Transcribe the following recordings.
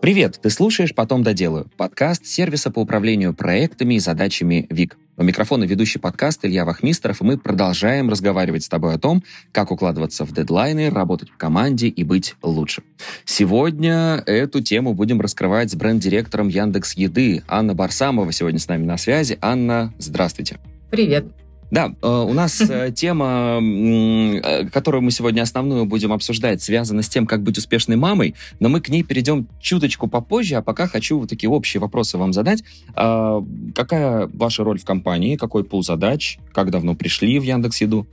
Привет, ты слушаешь «Потом доделаю» — подкаст сервиса по управлению проектами и задачами ВИК. У микрофона ведущий подкаст Илья Вахмистров, и мы продолжаем разговаривать с тобой о том, как укладываться в дедлайны, работать в команде и быть лучше. Сегодня эту тему будем раскрывать с бренд-директором Яндекс Еды Анна Барсамова сегодня с нами на связи. Анна, здравствуйте. Привет. Да, э, у нас э, тема, э, которую мы сегодня основную будем обсуждать, связана с тем, как быть успешной мамой, но мы к ней перейдем чуточку попозже, а пока хочу вот такие общие вопросы вам задать. Какая ваша роль в компании, какой пул задач, как давно пришли в Яндекс Еду?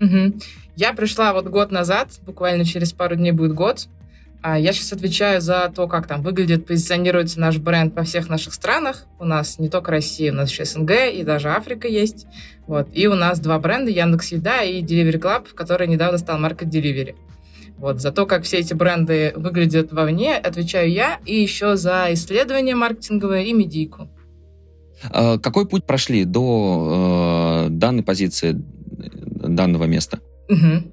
Угу. Я пришла вот год назад, буквально через пару дней будет год. А я сейчас отвечаю за то, как там выглядит, позиционируется наш бренд во всех наших странах. У нас не только Россия, у нас еще СНГ и даже Африка есть. Вот. И у нас два бренда, Яндекс Еда и Delivery Club, который недавно стал маркой Delivery. Вот. За то, как все эти бренды выглядят вовне, отвечаю я. И еще за исследование маркетинговое и медийку. А какой путь прошли до э, данной позиции, данного места? Угу.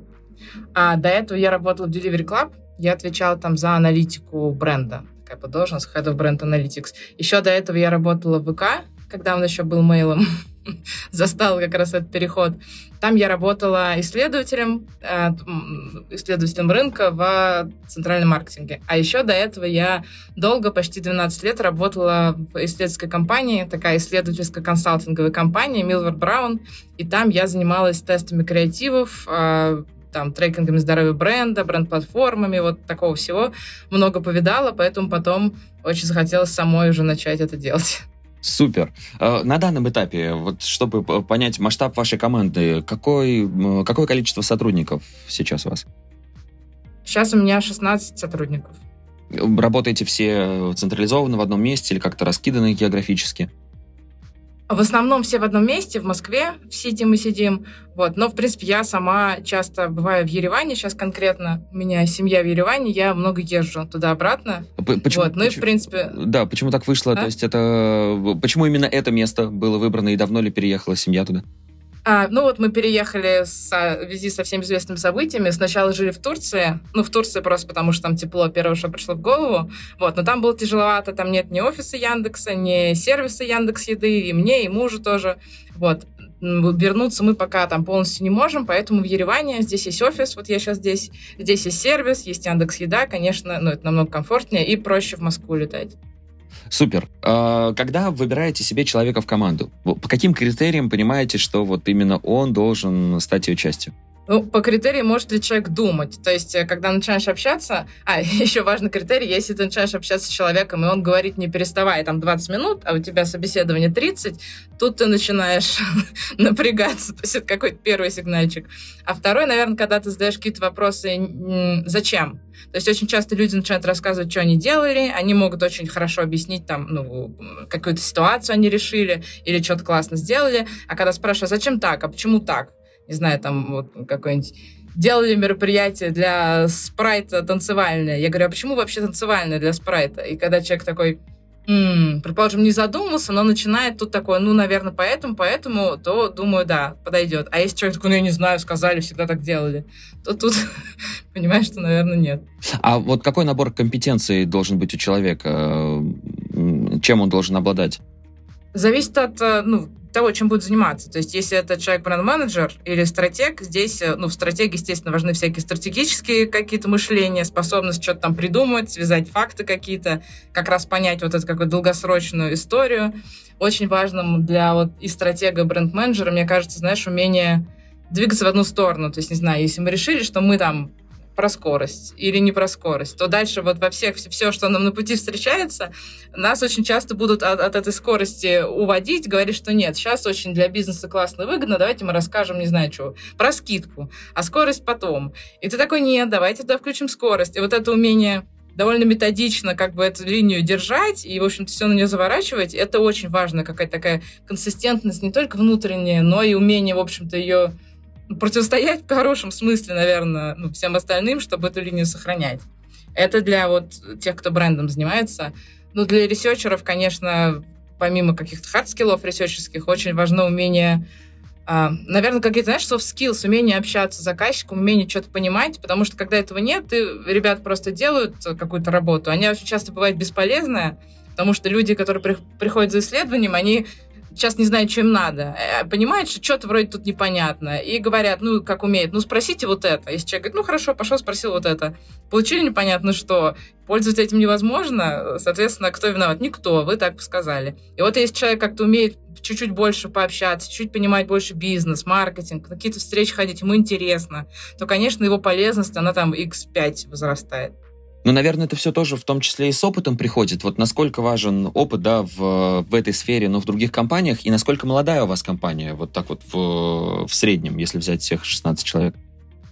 А до этого я работала в Delivery Club, я отвечала там за аналитику бренда. Такая бы должность, Head of Brand Analytics. Еще до этого я работала в ВК, когда он еще был мейлом. Застал как раз этот переход. Там я работала исследователем, э, исследователем рынка в центральном маркетинге. А еще до этого я долго, почти 12 лет, работала в исследовательской компании, такая исследовательская консалтинговая компания Milward Brown. И там я занималась тестами креативов, э, там, трекингами здоровья бренда, бренд-платформами, вот такого всего много повидала, поэтому потом очень захотелось самой уже начать это делать. Супер. Э, на данном этапе, вот чтобы понять масштаб вашей команды, какой, какое количество сотрудников сейчас у вас? Сейчас у меня 16 сотрудников. Работаете все централизованно в одном месте или как-то раскиданы географически? В основном все в одном месте, в Москве в Сити мы сидим. Вот. Но, в принципе, я сама часто бываю в Ереване, сейчас конкретно у меня семья в Ереване, я много езжу туда-обратно. Почему, вот. Ну почему, и, в принципе... Да, почему так вышло? А? То есть это... Почему именно это место было выбрано и давно ли переехала семья туда? А, ну вот мы переехали с, в связи со всеми известными событиями. Сначала жили в Турции. Ну, в Турции просто потому, что там тепло, первое, что пришло в голову. Вот, но там было тяжеловато. Там нет ни офиса Яндекса, ни сервиса Яндекс Еды. И мне, и мужу тоже. Вот. Вернуться мы пока там полностью не можем, поэтому в Ереване здесь есть офис, вот я сейчас здесь, здесь есть сервис, есть Яндекс Еда, конечно, ну, это намного комфортнее и проще в Москву летать. Супер. А, когда выбираете себе человека в команду, по каким критериям понимаете, что вот именно он должен стать ее частью? Ну, по критерии может ли человек думать. То есть, э, когда начинаешь общаться... А, еще важный критерий, если ты начинаешь общаться с человеком, и он говорит, не переставай, там, 20 минут, а у тебя собеседование 30, тут ты начинаешь напрягаться. То есть, это какой-то первый сигнальчик. А второй, наверное, когда ты задаешь какие-то вопросы, зачем? То есть, очень часто люди начинают рассказывать, что они делали, они могут очень хорошо объяснить, там, ну, какую-то ситуацию они решили, или что-то классно сделали, а когда спрашивают, зачем так, а почему так? Не знаю, там вот какой-нибудь делали мероприятие для спрайта танцевальное. Я говорю, а почему вообще танцевальное для спрайта? И когда человек такой, м-м, предположим, не задумался, но начинает тут такое, ну, наверное, поэтому, поэтому, то, думаю, да, подойдет. А если человек такой, ну, я не знаю, сказали, всегда так делали, то тут понимаешь, что, наверное, нет. А вот какой набор компетенций должен быть у человека? Чем он должен обладать? Зависит от, э, ну, того, чем будет заниматься. То есть, если это человек бренд-менеджер или стратег, здесь, э, ну, в стратегии, естественно, важны всякие стратегические какие-то мышления, способность что-то там придумать, связать факты какие-то, как раз понять вот эту какую-то долгосрочную историю. Очень важным для вот и стратега, и бренд-менеджера, мне кажется, знаешь, умение двигаться в одну сторону. То есть, не знаю, если мы решили, что мы там про скорость или не про скорость, то дальше вот во всех, все, что нам на пути встречается, нас очень часто будут от, от этой скорости уводить, говорить, что нет, сейчас очень для бизнеса классно выгодно, давайте мы расскажем, не знаю, что, про скидку, а скорость потом. И ты такой, нет, давайте туда включим скорость. И вот это умение довольно методично как бы эту линию держать и, в общем-то, все на нее заворачивать, это очень важно, какая-то такая консистентность не только внутренняя, но и умение, в общем-то, ее противостоять в хорошем смысле, наверное, ну, всем остальным, чтобы эту линию сохранять. Это для вот тех, кто брендом занимается. Ну, для researcher ов, конечно, помимо каких-то hard skill ов researcher ских, очень важно умение а, наверное, какие-то, знаешь, soft skills, умение общаться с заказчиком, умение что-то понимать, потому что когда этого нет, ты, ребят просто делают какую-то работу, они очень часто бывают бесполезные, потому что люди, которые при, приходят за исследованием, они сейчас не знают, что им надо. Э, понимают, что что-то вроде тут непонятно. И говорят, ну, как умеют, ну, спросите вот это. Если человек говорит, ну, хорошо, пошел, спросил вот это. Получили непонятно что. Пользоваться этим невозможно. Соответственно, кто виноват? Никто. Вы так сказали. И вот если человек как-то умеет чуть-чуть больше пообщаться, чуть понимать больше бизнес, маркетинг, какие-то встречи ходить, ему интересно, то, конечно, его полезность, она там x5 возрастает. Ну, наверное, это все тоже в том числе и с опытом приходит. Вот насколько важен опыт, да, в, в этой сфере, но в других компаниях, и насколько молодая у вас компания, вот так вот в, в среднем, если взять всех 16 человек?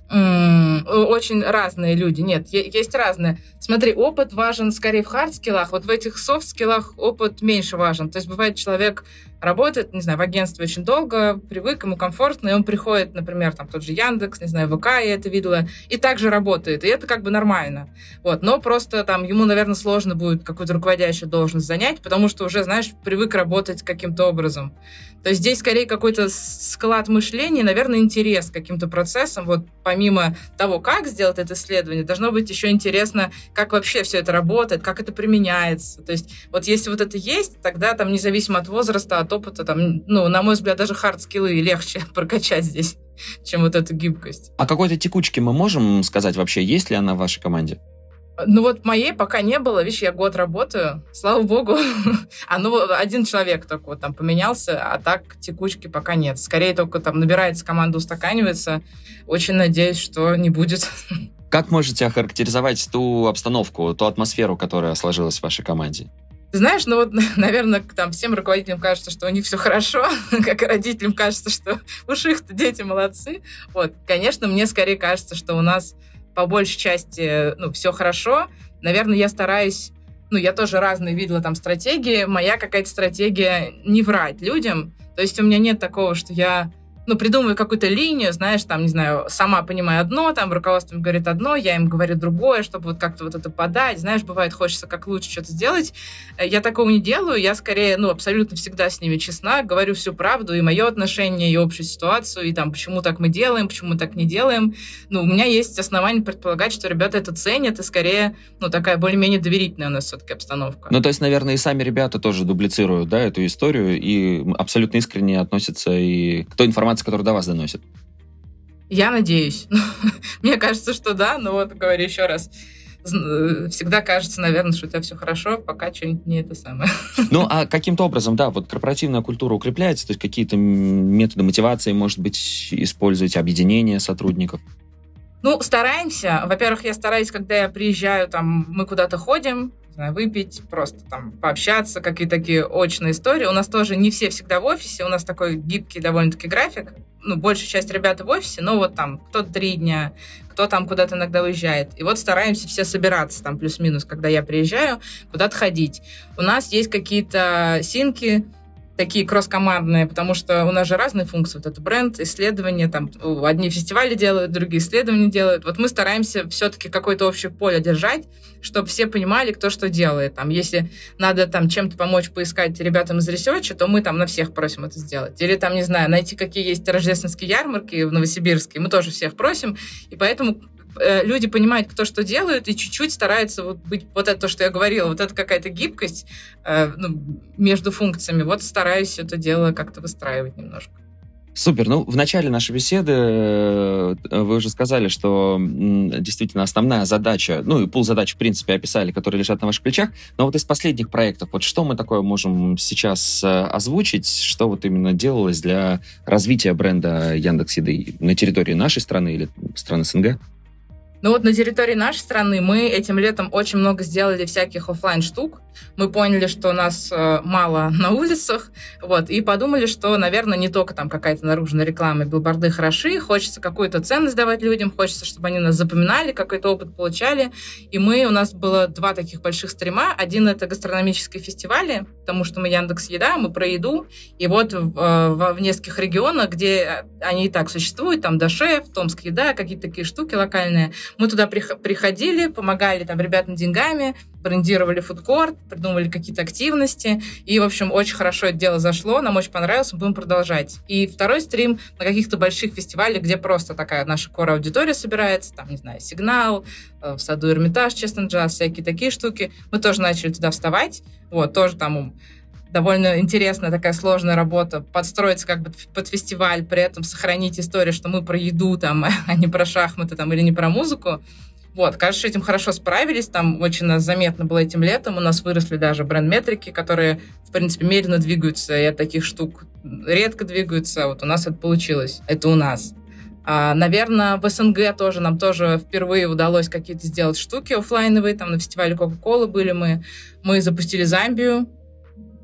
очень разные люди. Нет, есть разные. Смотри, опыт важен скорее в хард-скиллах. Вот в этих софт-скиллах опыт меньше важен. То есть бывает человек работает, не знаю, в агентстве очень долго, привык, ему комфортно, и он приходит, например, там тот же Яндекс, не знаю, ВК, я это видела, и также работает, и это как бы нормально. Вот, но просто там ему, наверное, сложно будет какую-то руководящую должность занять, потому что уже, знаешь, привык работать каким-то образом. То есть здесь скорее какой-то склад мышления, наверное, интерес к каким-то процессам. Вот помимо того, как сделать это исследование, должно быть еще интересно, как вообще все это работает, как это применяется. То есть вот если вот это есть, тогда там независимо от возраста, от опыта, там, ну, на мой взгляд, даже хард-скиллы легче прокачать здесь, чем вот эту гибкость. А какой-то текучки мы можем сказать вообще, есть ли она в вашей команде? Ну вот моей пока не было, видишь, я год работаю, слава богу. а ну один человек только вот там поменялся, а так текучки пока нет. Скорее только там набирается команда, устаканивается. Очень надеюсь, что не будет. Как можете охарактеризовать ту обстановку, ту атмосферу, которая сложилась в вашей команде? Знаешь, ну вот, наверное, там всем руководителям кажется, что у них все хорошо, как и родителям кажется, что уж их-то дети молодцы. Вот, конечно, мне скорее кажется, что у нас по большей части, ну, все хорошо. Наверное, я стараюсь ну, я тоже разные видела там стратегии. Моя какая-то стратегия не врать людям. То есть у меня нет такого, что я ну, придумываю какую-то линию, знаешь, там, не знаю, сама понимаю одно, там, руководство говорит одно, я им говорю другое, чтобы вот как-то вот это подать. Знаешь, бывает, хочется как лучше что-то сделать. Э, я такого не делаю, я скорее, ну, абсолютно всегда с ними честна, говорю всю правду, и мое отношение, и общую ситуацию, и там, почему так мы делаем, почему мы так не делаем. Ну, у меня есть основания предполагать, что ребята это ценят, и скорее, ну, такая более-менее доверительная у нас все-таки обстановка. Ну, то есть, наверное, и сами ребята тоже дублицируют, да, эту историю, и абсолютно искренне относятся и к той информации, информация, которая до вас доносит? Я надеюсь. Мне кажется, что да, но вот говорю еще раз э, всегда кажется, наверное, что у тебя все хорошо, пока что-нибудь не это самое. Ну, а каким-то образом, да, вот корпоративная культура укрепляется, то есть какие-то методы мотивации, может быть, используете, объединение сотрудников? Ну, стараемся. Во-первых, я стараюсь, когда я приезжаю, там, мы куда-то ходим, знаю, выпить, просто там пообщаться, какие-то такие очные истории. У нас тоже не все всегда в офисе, у нас такой гибкий довольно-таки график. Ну, большая часть ребят в офисе, но вот там кто-то три дня, кто там куда-то иногда уезжает. И вот стараемся все собираться там плюс-минус, когда я приезжаю, куда-то ходить. У нас есть какие-то синки, такие кросс-командные, потому что у нас же разные функции. Вот это бренд, исследования, там одни фестивали делают, другие исследования делают. Вот мы стараемся все-таки какое-то общее поле держать, чтобы все понимали, кто что делает. Там, если надо там чем-то помочь поискать ребятам из research а, то мы там на всех просим это сделать. Или там, не знаю, найти, какие есть рождественские ярмарки в Новосибирске, мы тоже всех просим. И поэтому Э, люди понимают, кто что делают, и чуть-чуть стараются вот быть, вот это то, что я говорила, вот это какая-то гибкость э, ну, между функциями, вот стараюсь это дело как-то выстраивать немножко. Супер. Ну, в начале нашей беседы э, вы уже сказали, что действительно основная задача, ну и пул задач, в принципе, описали, которые лежат на ваших плечах. Но вот из последних проектов, вот что мы такое можем сейчас э, озвучить, что вот именно делалось для развития бренда Яндекс.Еды на территории нашей страны или страны СНГ? Ну вот на территории нашей страны мы этим летом очень много сделали всяких офлайн штук. Мы поняли, что нас э, мало на улицах, вот, и подумали, что, наверное, не только там какая-то наружная реклама, билборды хороши, хочется какую-то ценность давать людям, хочется, чтобы они нас запоминали, какой-то опыт получали. И мы, у нас было два таких больших стрима. Один — это гастрономические фестивали, потому что мы Яндекс Еда, мы про еду. И вот в, э, в, в нескольких регионах, где они и так существуют, там Дашев, Томск Еда, какие-то такие штуки локальные, мы туда приходили, помогали там ребятам деньгами, брендировали фудкорт, придумывали какие-то активности. И, в общем, очень хорошо это дело зашло, нам очень понравилось, мы будем продолжать. И второй стрим на каких-то больших фестивалях, где просто такая наша кора-аудитория собирается, там, не знаю, Сигнал, э, в саду Эрмитаж, Честный джаз, всякие такие штуки. Мы тоже начали туда вставать. Вот, тоже там довольно интересная такая сложная работа, подстроиться как бы под фестиваль, при этом сохранить историю, что мы про еду там, а не про шахматы там или не про музыку. Вот, кажется, этим хорошо справились, там очень заметно было этим летом, у нас выросли даже бренд-метрики, которые, в принципе, медленно двигаются, и от таких штук редко двигаются, вот у нас это получилось, это у нас. А, наверное, в СНГ тоже нам тоже впервые удалось какие-то сделать штуки офлайновые, там на фестивале Кока-Колы были мы, мы запустили Замбию,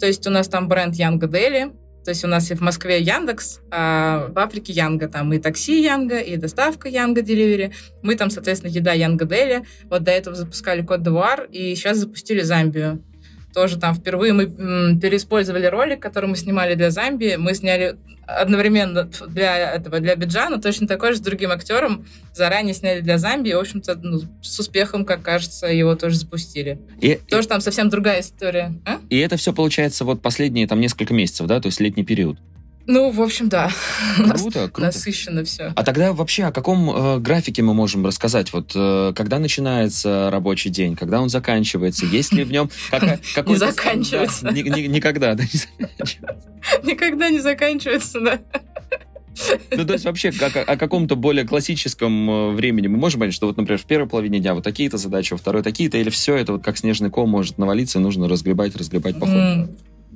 то есть у нас там бренд Янга Дели, то есть у нас и в Москве Яндекс, а в Африке Янга. Там и такси Янга, и доставка Янга Деливери. Мы там, соответственно, еда Янга Дели. Вот до этого запускали Код Девуар, и сейчас запустили Замбию. Тоже там впервые мы переиспользовали ролик, который мы снимали для Замбии. Мы сняли одновременно для этого, для Биджана, точно такой же с другим актером. Заранее сняли для Замбии. В общем-то, ну, с успехом, как кажется, его тоже запустили. И, тоже и, там совсем другая история. А? И это все получается вот последние там несколько месяцев, да? То есть летний период. Ну, в общем, да. Круто, круто. Насыщенно все. А тогда вообще о каком э, графике мы можем рассказать? Вот э, когда начинается рабочий день, когда он заканчивается, есть ли в нем какой-то... Не заканчивается. Никогда, да, не заканчивается. Никогда не заканчивается, да. Ну, то есть вообще как, о каком-то более классическом э, времени мы можем понять, что вот, например, в первой половине дня вот такие-то задачи, во второй такие-то, или все это вот как снежный ком может навалиться, и нужно разгребать, разгребать по ходу?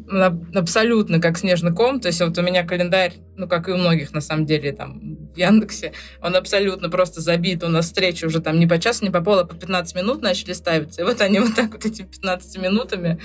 Абсолютно как снежный ком. То есть вот у меня календарь, ну, как и у многих, на самом деле, там, в Яндексе, он абсолютно просто забит. У нас встречи уже там не по часу, не по полу, а по 15 минут начали ставиться. И вот они вот так вот этими 15 минутами.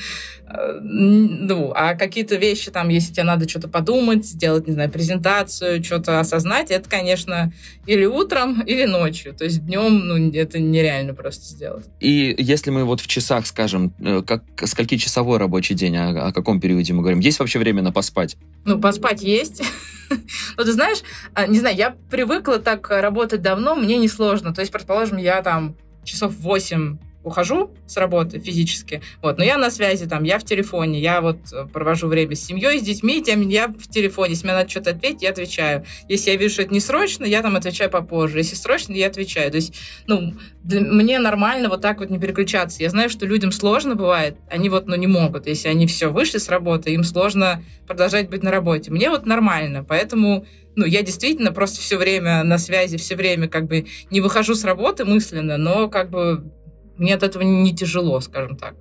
Э, ну, а какие-то вещи там, если тебе надо что-то подумать, сделать, не знаю, презентацию, что-то осознать, это, конечно, или утром, или ночью. То есть днем, ну, это нереально просто сделать. И если мы вот в часах скажем, э, как скольки часовой рабочий день, о, о каком периоде мы говорим? Есть вообще время на поспать? Ну, поспать есть. Но ты знаешь, а, не знаю, я привыкла так работать давно, мне несложно. То есть, предположим, я там часов 8 ухожу с работы физически, вот, но я на связи, там, я в телефоне, я вот э, провожу время с семьей, с детьми, тем я в телефоне, если мне надо что-то ответить, я отвечаю. Если я вижу, что это не срочно, я там отвечаю попозже. Если срочно, я отвечаю. То есть, ну, мне нормально вот так вот не переключаться. Я знаю, что людям сложно бывает, они вот, ну, не могут. Если они все вышли с работы, им сложно продолжать быть на работе. Мне вот нормально, поэтому ну, я действительно просто все время на связи, все время как бы не выхожу с работы мысленно, но как бы мне от этого не тяжело, скажем так.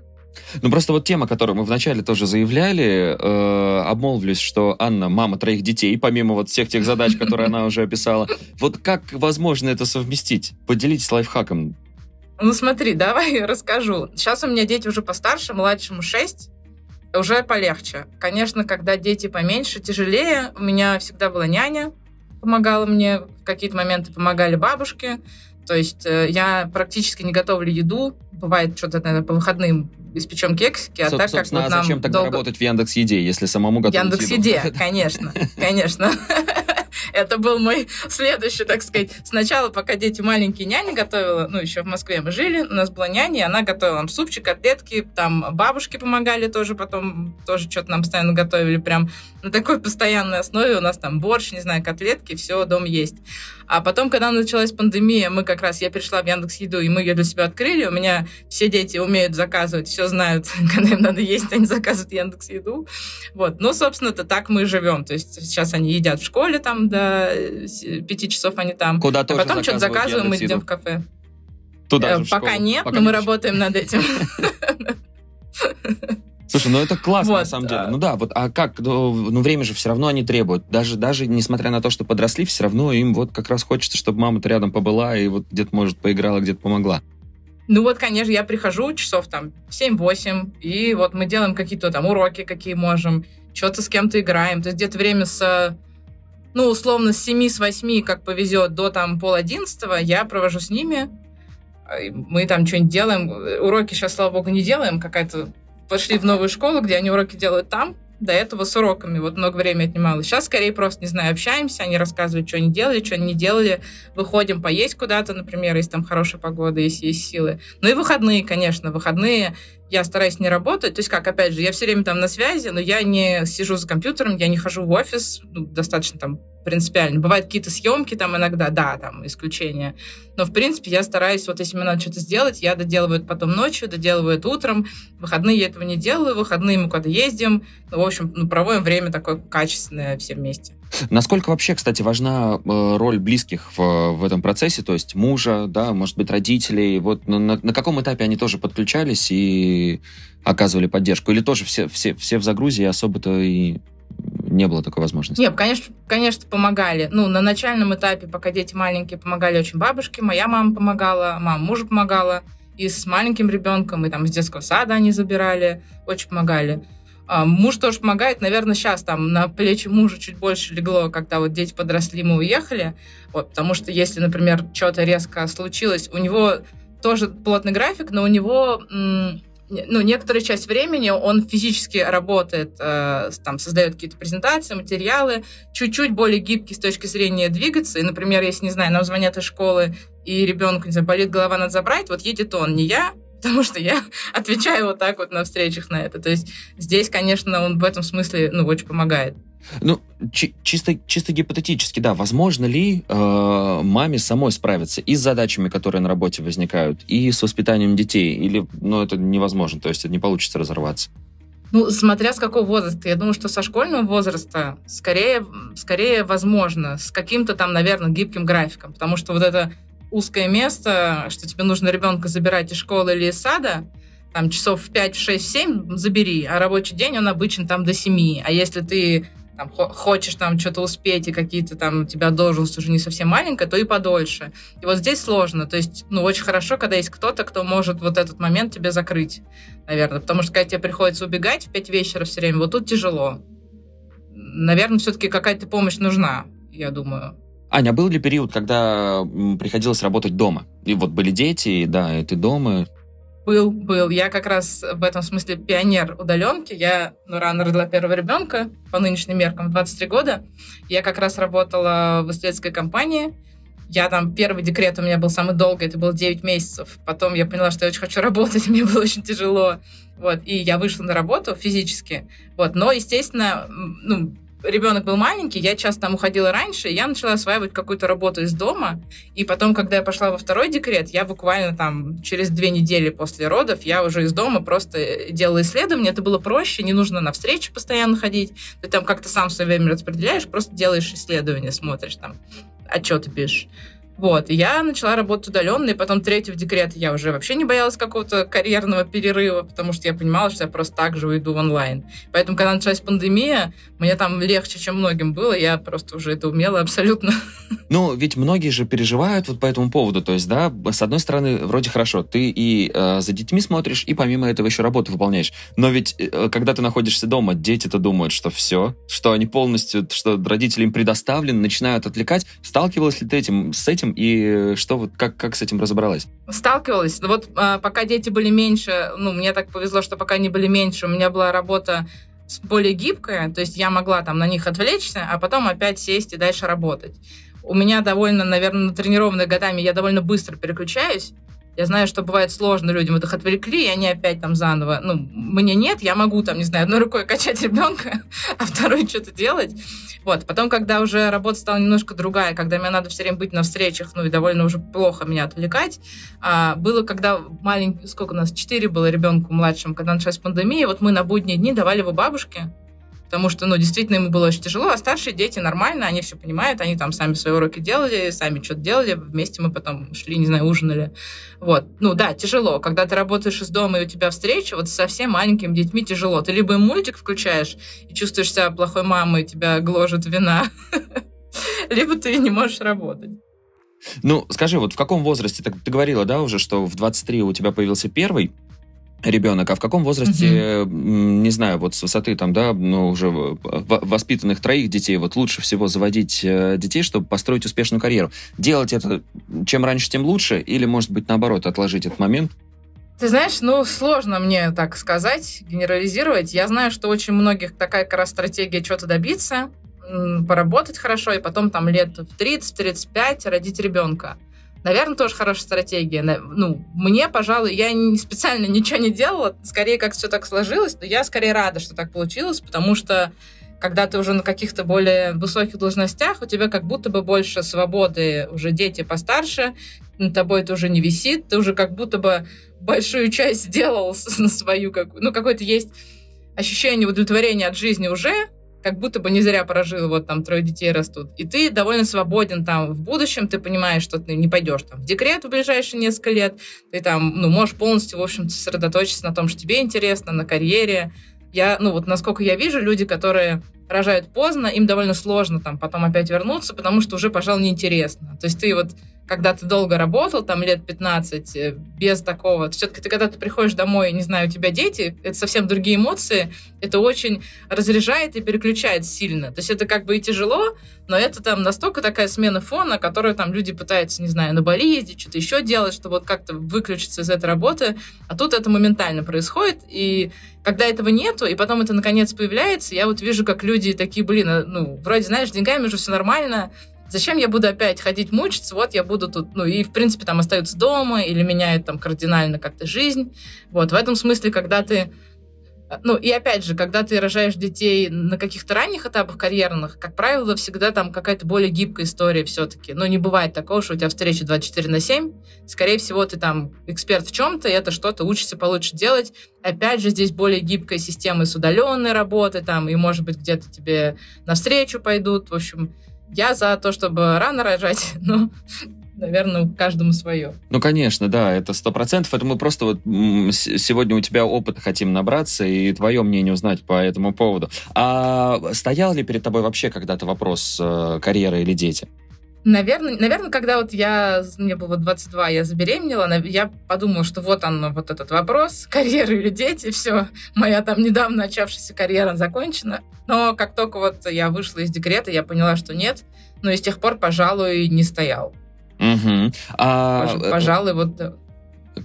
Ну, просто вот тема, которую мы вначале тоже заявляли, э, обмолвлюсь, что Анна мама троих детей, помимо вот всех тех задач, которые она уже описала. Вот как возможно это совместить? Поделитесь лайфхаком. Ну, смотри, давай расскажу. Сейчас у меня дети уже постарше, младшему 6, уже полегче. Конечно, когда дети поменьше, тяжелее. У меня всегда была няня, помогала мне, в какие-то моменты помогали бабушки. То есть э, я практически не готовлю еду. Бывает что-то, наверное, по выходным испечем кексики, а Соб, так как вот а нам зачем тогда долго... работать в Яндекс Еде, если самому готовить Яндекс Еде, конечно, конечно. Это был мой следующий, так сказать. Сначала, пока дети маленькие, няня готовила, ну, еще в Москве мы жили, у нас была няня, и она готовила нам супчик, котлетки, там бабушки помогали тоже потом, тоже что-то нам постоянно готовили, прям на такой постоянной основе. У нас там борщ, не знаю, котлетки, все, дом есть. А потом, когда началась пандемия, мы как раз, я пришла в Яндекс Еду, и мы ее для себя открыли. У меня все дети умеют заказывать, все знают, когда им надо есть, они заказывают Яндекс Еду. Вот. Ну, собственно, это так мы и живем. То есть сейчас они едят в школе там до 5 часов они там. Куда а потом что-то заказываем, мы идем в кафе. Туда же, Пока школу. нет, Пока но мы работаем над этим. Слушай, ну это классно, вот, на самом деле. Ну да, вот, а как? Ну, ну, время же все равно они требуют. Даже, даже несмотря на то, что подросли, все равно им вот как раз хочется, чтобы мама-то рядом побыла и вот где-то, может, поиграла, где-то помогла. Ну вот, конечно, я прихожу часов там 7-8, и вот мы делаем какие-то там уроки, какие можем, что-то с кем-то играем. То есть где-то время с, ну, условно, с 7, с 8, как повезет, до там пол одиннадцатого я провожу с ними. Мы там что-нибудь делаем. Уроки сейчас, слава богу, не делаем. Какая-то пошли в новую школу, где они уроки делают там, до этого с уроками. Вот много времени отнимало. Сейчас скорее просто, не знаю, общаемся, они рассказывают, что они делали, что они не делали. Выходим поесть куда-то, например, если там хорошая погода, если есть силы. Ну и выходные, конечно. Выходные я стараюсь не работать. То есть как, опять же, я все время там на связи, но я не сижу за компьютером, я не хожу в офис, ну, достаточно там принципиально. Бывают какие-то съемки там иногда, да, там исключения. Но, в принципе, я стараюсь, вот если мне надо что-то сделать, я доделываю это потом ночью, доделываю это утром. В выходные я этого не делаю, в выходные мы куда-то ездим. Ну, в общем, ну, проводим время такое качественное все вместе. Насколько вообще, кстати, важна э, роль близких в, в этом процессе, то есть мужа, да, может быть, родителей, вот на, на каком этапе они тоже подключались и оказывали поддержку? Или тоже все, все, все в загрузе и особо-то и не было такой возможности? Нет, конечно, конечно, помогали. Ну, на начальном этапе, пока дети маленькие, помогали очень бабушки. Моя мама помогала, мама мужа помогала. И с маленьким ребенком, и там из детского сада они забирали, очень помогали. А, муж тоже помогает. Наверное, сейчас там на плечи мужа чуть больше легло, когда вот дети подросли, мы уехали. Вот, потому что если, например, что-то резко случилось, у него тоже плотный график, но у него ну, некоторую часть времени он физически работает, э, там, создает какие-то презентации, материалы, чуть-чуть более гибкий с точки зрения двигаться. И, например, если, не знаю, нам звонят из школы, и ребенку, не знаю, болит голова, надо забрать, вот едет он, не я, потому что я отвечаю вот так вот на встречах на это. То есть здесь, конечно, он в этом смысле, ну, очень помогает. Ну, чи- чисто, чисто гипотетически, да, возможно ли э, маме самой справиться и с задачами, которые на работе возникают, и с воспитанием детей? Или, ну, это невозможно, то есть это не получится разорваться? Ну, смотря с какого возраста. Я думаю, что со школьного возраста скорее, скорее возможно, с каким-то там, наверное, гибким графиком. Потому что вот это узкое место, что тебе нужно ребенка забирать из школы или из сада, там часов в 5, в 6, в 7 забери, а рабочий день, он обычен там до 7. А если ты там, хочешь там что-то успеть, и какие-то там у тебя должность уже не совсем маленькая, то и подольше. И вот здесь сложно. То есть, ну, очень хорошо, когда есть кто-то, кто может вот этот момент тебе закрыть, наверное. Потому что когда тебе приходится убегать в 5 вечера все время, вот тут тяжело. Наверное, все-таки какая-то помощь нужна, я думаю. Аня, а был ли период, когда приходилось работать дома? И вот были дети, да, и ты дома, был, был. Я как раз в этом смысле пионер удаленки. Я ну, рано родила первого ребенка, по нынешним меркам, 23 года. Я как раз работала в исследовательской компании. Я там, первый декрет у меня был самый долгий, это было 9 месяцев. Потом я поняла, что я очень хочу работать, мне было очень тяжело. Вот, и я вышла на работу физически. Вот, но, естественно, ну, ребенок был маленький, я часто там уходила раньше, я начала осваивать какую-то работу из дома. И потом, когда я пошла во второй декрет, я буквально там через две недели после родов, я уже из дома просто делала исследования. Это было проще, не нужно на встречи постоянно ходить. Ты там как-то сам свое время распределяешь, просто делаешь исследования, смотришь там, отчеты пишешь. Вот, и я начала работать удаленно, и потом третий в декрет я уже вообще не боялась какого-то карьерного перерыва, потому что я понимала, что я просто так же уйду в онлайн. Поэтому, когда началась пандемия, мне там легче, чем многим было, я просто уже это умела абсолютно. Ну, ведь многие же переживают вот по этому поводу, то есть, да, с одной стороны, вроде хорошо, ты и э, за детьми смотришь, и помимо этого еще работу выполняешь, но ведь, э, когда ты находишься дома, дети-то думают, что все, что они полностью, что родители им предоставлены, начинают отвлекать. Сталкивалась ли ты этим, с этим и что вот как, как с этим разобралась? Сталкивалась. Вот а, пока дети были меньше, ну, мне так повезло, что пока они были меньше, у меня была работа более гибкая, то есть я могла там на них отвлечься, а потом опять сесть и дальше работать. У меня довольно, наверное, натренированные годами, я довольно быстро переключаюсь, я знаю, что бывает сложно людям, вот их отвлекли, и они опять там заново. Ну, мне нет, я могу там, не знаю, одной рукой качать ребенка, а второй что-то делать. Вот. Потом, когда уже работа стала немножко другая, когда мне надо все время быть на встречах, ну и довольно уже плохо меня отвлекать, а, было, когда маленький, сколько у нас, четыре было ребенку младшим, когда началась пандемия, вот мы на будние дни давали его бабушке, потому что, ну, действительно, ему было очень тяжело, а старшие дети нормально, они все понимают, они там сами свои уроки делали, сами что-то делали, вместе мы потом шли, не знаю, ужинали. Вот. Ну, да, тяжело. Когда ты работаешь из дома, и у тебя встреча, вот со совсем маленькими детьми тяжело. Ты либо мультик включаешь и чувствуешь себя плохой мамой, тебя гложет вина, либо ты не можешь работать. Ну, скажи, вот в каком возрасте, ты, ты говорила, да, уже, что в 23 у тебя появился первый, ребенок, а в каком возрасте, угу. не знаю, вот с высоты там, да, ну, уже воспитанных троих детей, вот лучше всего заводить э, детей, чтобы построить успешную карьеру. Делать это чем раньше, тем лучше, или, может быть, наоборот, отложить этот момент? Ты знаешь, ну, сложно мне так сказать, генерализировать. Я знаю, что очень многих такая как раз стратегия что-то добиться, поработать хорошо, и потом там лет в 30-35 родить ребенка. Наверное, тоже хорошая стратегия. Ну, мне, пожалуй, я специально ничего не делала, скорее как все так сложилось, но я скорее рада, что так получилось, потому что когда ты уже на каких-то более высоких должностях, у тебя как будто бы больше свободы, уже дети постарше, на тобой это уже не висит, ты уже как будто бы большую часть сделал на свою, как, ну, какое-то есть ощущение удовлетворения от жизни уже, как будто бы не зря прожил, вот там трое детей растут. И ты довольно свободен там в будущем, ты понимаешь, что ты не пойдешь там в декрет в ближайшие несколько лет, ты там, ну, можешь полностью, в общем-то, сосредоточиться на том, что тебе интересно, на карьере. Я, ну, вот насколько я вижу, люди, которые рожают поздно, им довольно сложно там потом опять вернуться, потому что уже, пожалуй, неинтересно. То есть ты вот когда ты долго работал, там лет 15, э, без такого, все-таки ты когда ты приходишь домой, не знаю, у тебя дети, это совсем другие эмоции, это очень разряжает и переключает сильно. То есть это как бы и тяжело, но это там настолько такая смена фона, которую там люди пытаются, не знаю, на Бали ездить, что-то еще делать, чтобы вот как-то выключиться из этой работы, а тут это моментально происходит, и когда этого нету, и потом это наконец появляется, я вот вижу, как люди такие, блин, а, ну, вроде, знаешь, деньгами уже все нормально, Зачем я буду опять ходить мучиться? Вот я буду тут, ну и в принципе там остаются дома или меняют там кардинально как-то жизнь. Вот в этом смысле, когда ты ну, и опять же, когда ты рожаешь детей на каких-то ранних этапах карьерных, как правило, всегда там какая-то более гибкая история все-таки. Но не бывает такого, что у тебя встреча 24 на 7. Скорее всего, ты там эксперт в чем-то, и это что-то учишься получше делать. Опять же, здесь более гибкая система с удаленной работы, там, и, может быть, где-то тебе навстречу пойдут. В общем, я за то, чтобы рано рожать, но наверное, каждому свое. Ну, конечно, да, это сто процентов. Это мы просто вот сегодня у тебя опыта хотим набраться и твое мнение узнать по этому поводу. А стоял ли перед тобой вообще когда-то вопрос э, карьера или дети? Наверное, наверное, когда вот я, мне было 22, я забеременела, я подумала, что вот он, вот этот вопрос, карьера или дети, все, моя там недавно начавшаяся карьера закончена. Но как только вот я вышла из декрета, я поняла, что нет, но и с тех пор, пожалуй, не стоял. Угу. А... Пожалуй, вот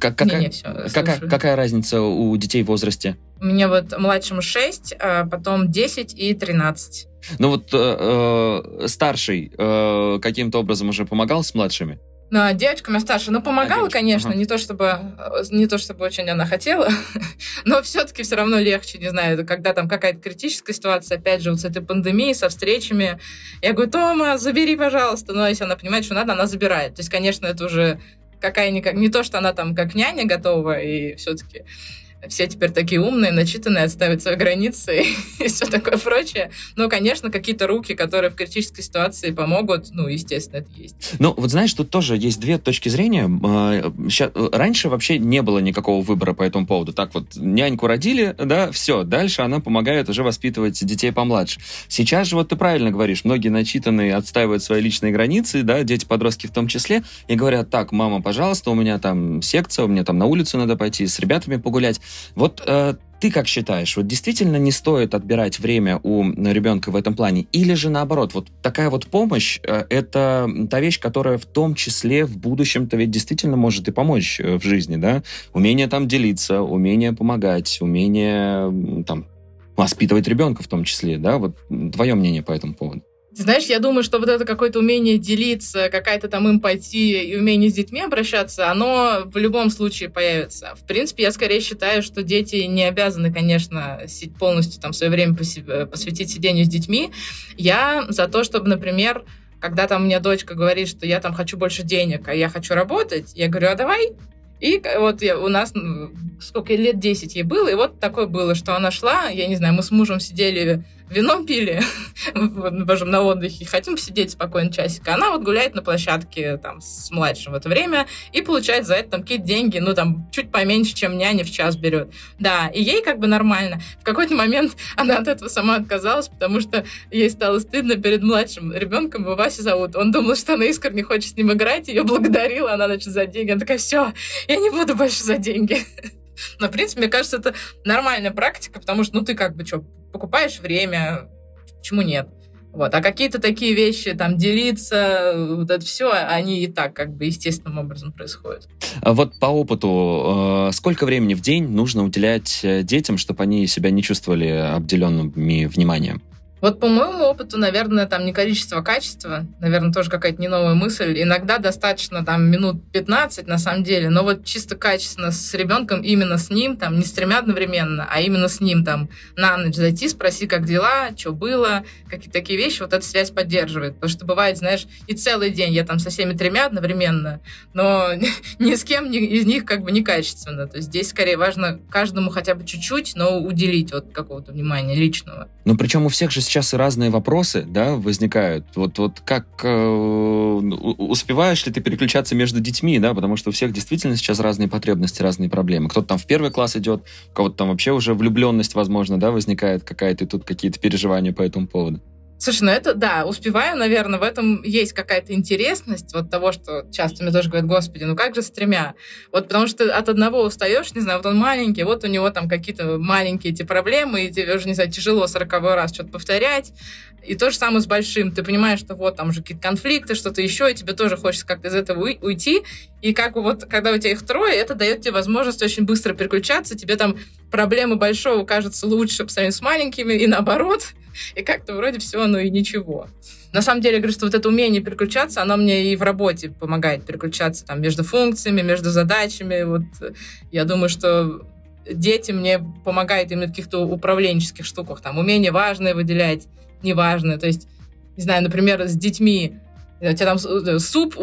как, какая, не, не, все, какая, какая разница у детей в возрасте? Меня вот младшему 6, а потом 10 и 13. Ну вот э, э, старший э, каким-то образом уже помогал с младшими? Ну, а девочками старше, ну, помогала, а, конечно, ага. не то чтобы не то чтобы очень она хотела, но все-таки все равно легче, не знаю, когда там какая-то критическая ситуация, опять же, вот с этой пандемией, со встречами. Я говорю, Тома, забери, пожалуйста. А если она понимает, что надо, она забирает. То есть, конечно, это уже какая-никак... Не то, что она там как няня готова, и все-таки все теперь такие умные, начитанные, отставить свои границы и все такое прочее. Но, конечно, какие-то руки, которые в критической ситуации помогут, ну, естественно, это есть. Ну, вот знаешь, тут тоже есть две точки зрения. А, раньше вообще не было никакого выбора по этому поводу. Так вот, няньку родили, да, все, дальше она помогает уже воспитывать детей помладше. Сейчас же, вот ты правильно говоришь, многие начитанные отстаивают свои личные границы, да, дети-подростки в том числе, и говорят, так, мама, пожалуйста, у меня там секция, у меня там на улицу надо пойти, с ребятами погулять. Вот э, ты как считаешь, вот действительно не стоит отбирать время у ребенка в этом плане? Или же наоборот, вот такая вот помощь э, — это та вещь, которая в том числе в будущем-то ведь действительно может и помочь э, в жизни, да? Умение там делиться, умение помогать, умение там воспитывать ребенка в том числе, да? Вот твое мнение по этому поводу. Знаешь, я думаю, что вот это какое-то умение делиться, какая-то там эмпатия и умение с детьми обращаться, оно в любом случае появится. В принципе, я скорее считаю, что дети не обязаны, конечно, полностью там свое время посвятить сидению с детьми. Я за то, чтобы, например, когда там меня дочка говорит, что я там хочу больше денег, а я хочу работать, я говорю, а давай и вот я, у нас сколько лет 10 ей было, и вот такое было, что она шла, я не знаю, мы с мужем сидели вино пили, божем, на отдыхе, хотим посидеть спокойно часик. Она вот гуляет на площадке там с младшим в это время и получает за это там какие-то деньги, ну там чуть поменьше, чем няня в час берет. Да, и ей как бы нормально. В какой-то момент она от этого сама отказалась, потому что ей стало стыдно перед младшим ребенком, его Вася зовут. Он думал, что она искренне хочет с ним играть, ее благодарила, она, значит, за деньги. Она такая, все, я не буду больше за деньги. Но, в принципе, мне кажется, это нормальная практика, потому что, ну, ты как бы что, покупаешь время, почему нет? Вот. А какие-то такие вещи, там, делиться, вот это все, они и так как бы естественным образом происходят. А вот по опыту, э, сколько времени в день нужно уделять э, детям, чтобы они себя не чувствовали обделенными вниманием? Вот по моему опыту, наверное, там не количество, а качество. Наверное, тоже какая-то не новая мысль. Иногда достаточно там минут 15 на самом деле, но вот чисто качественно с ребенком, именно с ним, там не с тремя одновременно, а именно с ним там на ночь зайти, спроси, как дела, что было, какие такие вещи, вот эта связь поддерживает. Потому что бывает, знаешь, и целый день я там со всеми тремя одновременно, но ни с кем ни из них как бы не качественно. То есть здесь скорее важно каждому хотя бы чуть-чуть, но уделить вот какого-то внимания личного. Ну, причем у всех же сейчас разные вопросы, да, возникают. Вот, вот как э, успеваешь ли ты переключаться между детьми, да, потому что у всех действительно сейчас разные потребности, разные проблемы. Кто-то там в первый класс идет, у кого-то там вообще уже влюбленность, возможно, да, возникает какая-то, и тут какие-то переживания по этому поводу. Слушай, ну это, да, успеваю, наверное, в этом есть какая-то интересность вот того, что часто мне тоже говорят, господи, ну как же с тремя? Вот потому что от одного устаешь, не знаю, вот он маленький, вот у него там какие-то маленькие эти проблемы, и тебе уже, не знаю, тяжело сороковой раз что-то повторять. И то же самое с большим. Ты понимаешь, что вот там уже какие-то конфликты, что-то еще, и тебе тоже хочется как-то из этого уйти. И как вот, когда у тебя их трое, это дает тебе возможность очень быстро переключаться. Тебе там проблемы большого кажутся лучше по сравнению с маленькими, и наоборот. И как-то вроде все, ну и ничего. На самом деле, говорю, что вот это умение переключаться, оно мне и в работе помогает переключаться там между функциями, между задачами. Вот я думаю, что дети мне помогают именно в каких-то управленческих штуках. Там умение важное выделять, неважное. То есть, не знаю, например, с детьми у тебя там э, суп,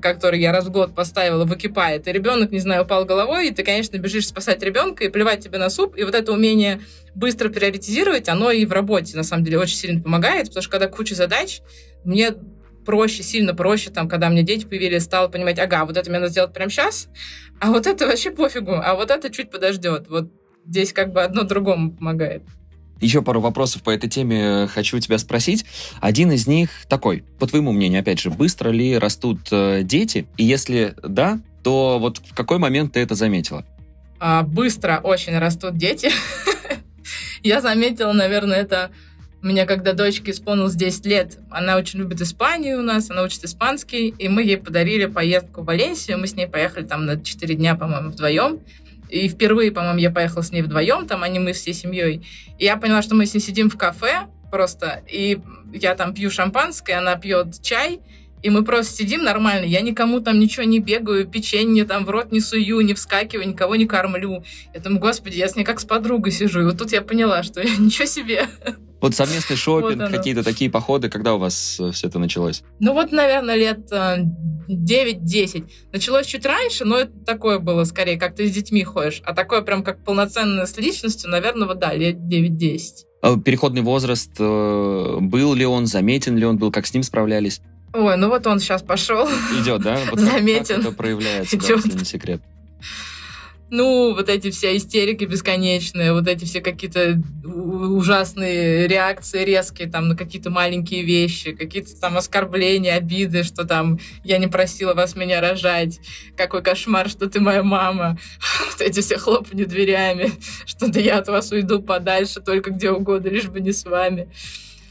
который я раз в год поставила, выкипает, и ребенок, не знаю, упал головой, и ты, конечно, бежишь спасать ребенка и плевать тебе на суп, и вот это умение быстро приоритизировать, оно и в работе, на самом деле, очень сильно помогает, потому что когда куча задач, мне проще, сильно проще, там, когда мне дети появились, стало понимать, ага, вот это мне надо сделать прямо сейчас, а вот это вообще пофигу, а вот это чуть подождет. Вот здесь как бы одно другому помогает. Еще пару вопросов по этой теме хочу тебя спросить. Один из них такой, по твоему мнению, опять же, быстро ли растут э, дети? И если да, то вот в какой момент ты это заметила? А, быстро очень растут дети. Я заметила, наверное, это у меня, когда дочке исполнилось 10 лет, она очень любит Испанию у нас, она учит испанский, и мы ей подарили поездку в Валенсию, мы с ней поехали там на 4 дня, по-моему, вдвоем. И впервые, по-моему, я поехала с ней вдвоем, там, не мы всей семьей. И я поняла, что мы с ней сидим в кафе просто, и я там пью шампанское, она пьет чай, и мы просто сидим нормально. Я никому там ничего не бегаю, печенье там в рот не сую, не вскакиваю, никого не кормлю. Я думаю, господи, я с ней как с подругой сижу. И вот тут я поняла, что ничего себе. Вот совместный шопинг, вот какие-то такие походы, когда у вас э, все это началось? Ну вот, наверное, лет 9-10. Э, началось чуть раньше, но это такое было скорее, как ты с детьми ходишь. А такое прям как полноценное с личностью, наверное, вот да, лет 9-10. А переходный возраст, э, был ли он, заметен ли он был, как с ним справлялись? Ой, ну вот он сейчас пошел. Идет, да? Вот Заметен. Как, как это проявляется, Идет. да, если не секрет? Ну, вот эти все истерики бесконечные, вот эти все какие-то ужасные реакции резкие там на какие-то маленькие вещи, какие-то там оскорбления, обиды, что там я не просила вас меня рожать, какой кошмар, что ты моя мама, вот эти все хлопанье дверями, что да я от вас уйду подальше, только где угодно, лишь бы не с вами.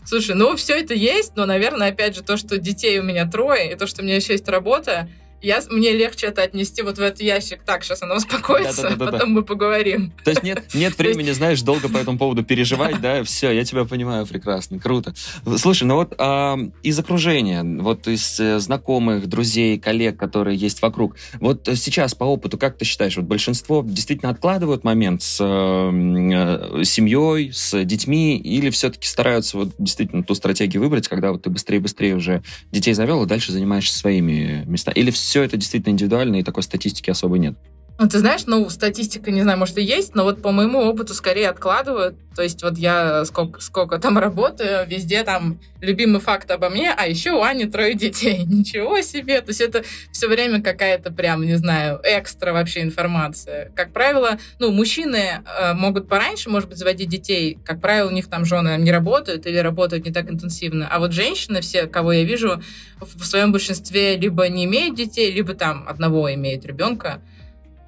Слушай, ну все это есть, но, наверное, опять же, то, что детей у меня трое, и то, что у меня еще есть работа, я, мне легче это отнести вот в этот ящик. Так, сейчас оно успокоится, да, да, да, да, потом мы поговорим. То есть нет, нет времени, знаешь, долго по этому поводу переживать, да? Все, я тебя понимаю прекрасно, круто. Слушай, ну вот а, из окружения, вот из э, знакомых, друзей, коллег, которые есть вокруг, вот сейчас по опыту, как ты считаешь, вот большинство действительно откладывают момент с э, семьей, с детьми, или все-таки стараются вот действительно ту стратегию выбрать, когда вот ты быстрее-быстрее уже детей завел, и дальше занимаешься своими местами? Или все это действительно индивидуально, и такой статистики особо нет. Ну, ты знаешь, ну, статистика, не знаю, может, и есть, но вот по моему опыту скорее откладывают. То есть вот я сколько, сколько там работаю, везде там любимый факт обо мне, а еще у Ани трое детей. Ничего себе! То есть это все время какая-то прям, не знаю, экстра вообще информация. Как правило, ну, мужчины э, могут пораньше, может быть, заводить детей. Как правило, у них там жены не работают или работают не так интенсивно. А вот женщины, все, кого я вижу, в своем большинстве либо не имеют детей, либо там одного имеют ребенка.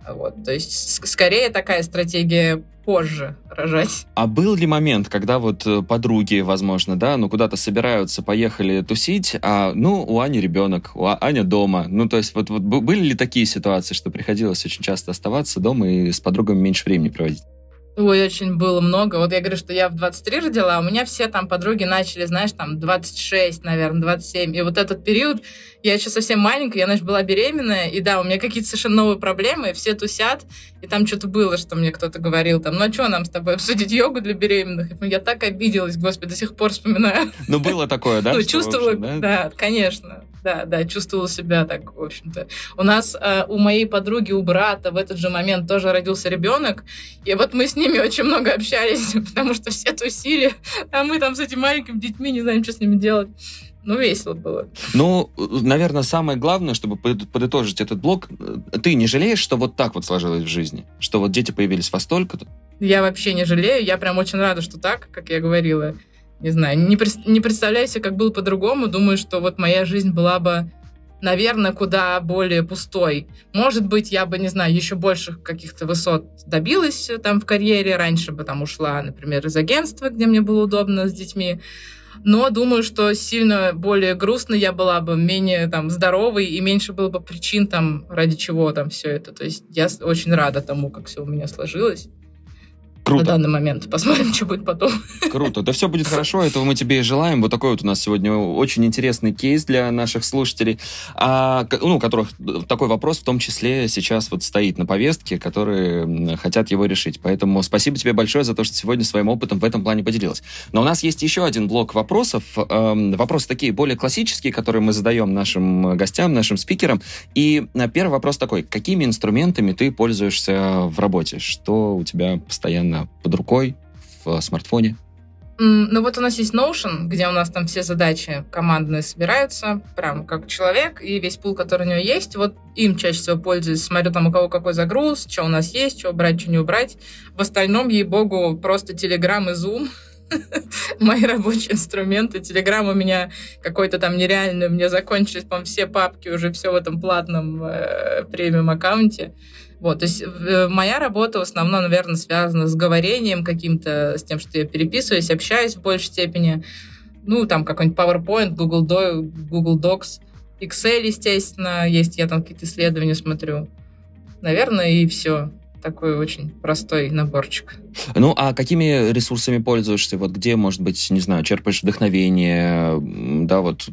Вот, то есть скорее такая стратегия позже рожать. А был ли момент, когда вот э, подруги, возможно, да, ну куда-то собираются, поехали тусить, а ну у Ани ребенок, у а, Аня дома, ну то есть вот, вот были ли такие ситуации, что приходилось очень часто оставаться дома и с подругами меньше времени проводить? Ой, очень было много. Вот я говорю, что я в 23 родила, а у меня все там подруги начали, знаешь, там 26, наверное, 27. И вот этот период, я еще совсем маленькая, я, значит, была беременная, и да, у меня какие-то совершенно новые проблемы, все тусят, и там что-то было, что мне кто-то говорил, там, ну а что нам с тобой обсудить йогу для беременных? И я так обиделась, господи, до сих пор вспоминаю. Ну, было такое, да? Ну, чувствовала, да, конечно. Да, да, чувствовала себя так, в общем-то. У нас, э, у моей подруги, у брата в этот же момент тоже родился ребенок, и вот мы с ними очень много общались, потому что все тусили, а мы там с этими маленькими детьми не знаем, что с ними делать. Ну, весело было. Ну, наверное, самое главное, чтобы подытожить этот блок, э, ты не жалеешь, что вот так вот сложилось в жизни? Что вот дети появились во столько-то? Я вообще не жалею. Я прям очень рада, что так, как я говорила не знаю, не, не представляю себе, как было по-другому. Думаю, что вот моя жизнь была бы, наверное, куда более пустой. Может быть, я бы, не знаю, еще больших каких-то высот добилась там в карьере. Раньше бы там ушла, например, из агентства, где мне было удобно с детьми. Но думаю, что сильно более грустно я была бы, менее там здоровой и меньше было бы причин там, ради чего там все это. То есть я очень рада тому, как все у меня сложилось. Круто. на данный момент. Посмотрим, что будет потом. Круто. Да все будет хорошо, этого мы тебе и желаем. Вот такой вот у нас сегодня очень интересный кейс для наших слушателей, а, ну, которых такой вопрос в том числе сейчас вот стоит на повестке, которые хотят его решить. Поэтому спасибо тебе большое за то, что сегодня своим опытом в этом плане поделилась. Но у нас есть еще один блок вопросов. Эм, вопросы такие более классические, которые мы задаем нашим гостям, нашим спикерам. И э, первый вопрос такой. Какими инструментами ты пользуешься в работе? Что у тебя постоянно под рукой в смартфоне? Ну вот у нас есть Notion, где у нас там все задачи командные собираются, прям как человек, и весь пул, который у него есть, вот им чаще всего пользуюсь, смотрю там у кого какой загруз, что у нас есть, что убрать, что не убрать. В остальном, ей-богу, просто Telegram и Zoom, мои рабочие инструменты. Телеграм у меня какой-то там нереальный, у меня закончились, по все папки, уже все в этом платном э, премиум аккаунте. Вот, то есть э, моя работа в основном, наверное, связана с говорением каким-то, с тем, что я переписываюсь, общаюсь в большей степени. Ну, там какой-нибудь PowerPoint, Google, Do Google Docs, Excel, естественно, есть, я там какие-то исследования смотрю. Наверное, и все. Такой очень простой наборчик. Ну, а какими ресурсами пользуешься? Вот где, может быть, не знаю, черпаешь вдохновение, да, вот,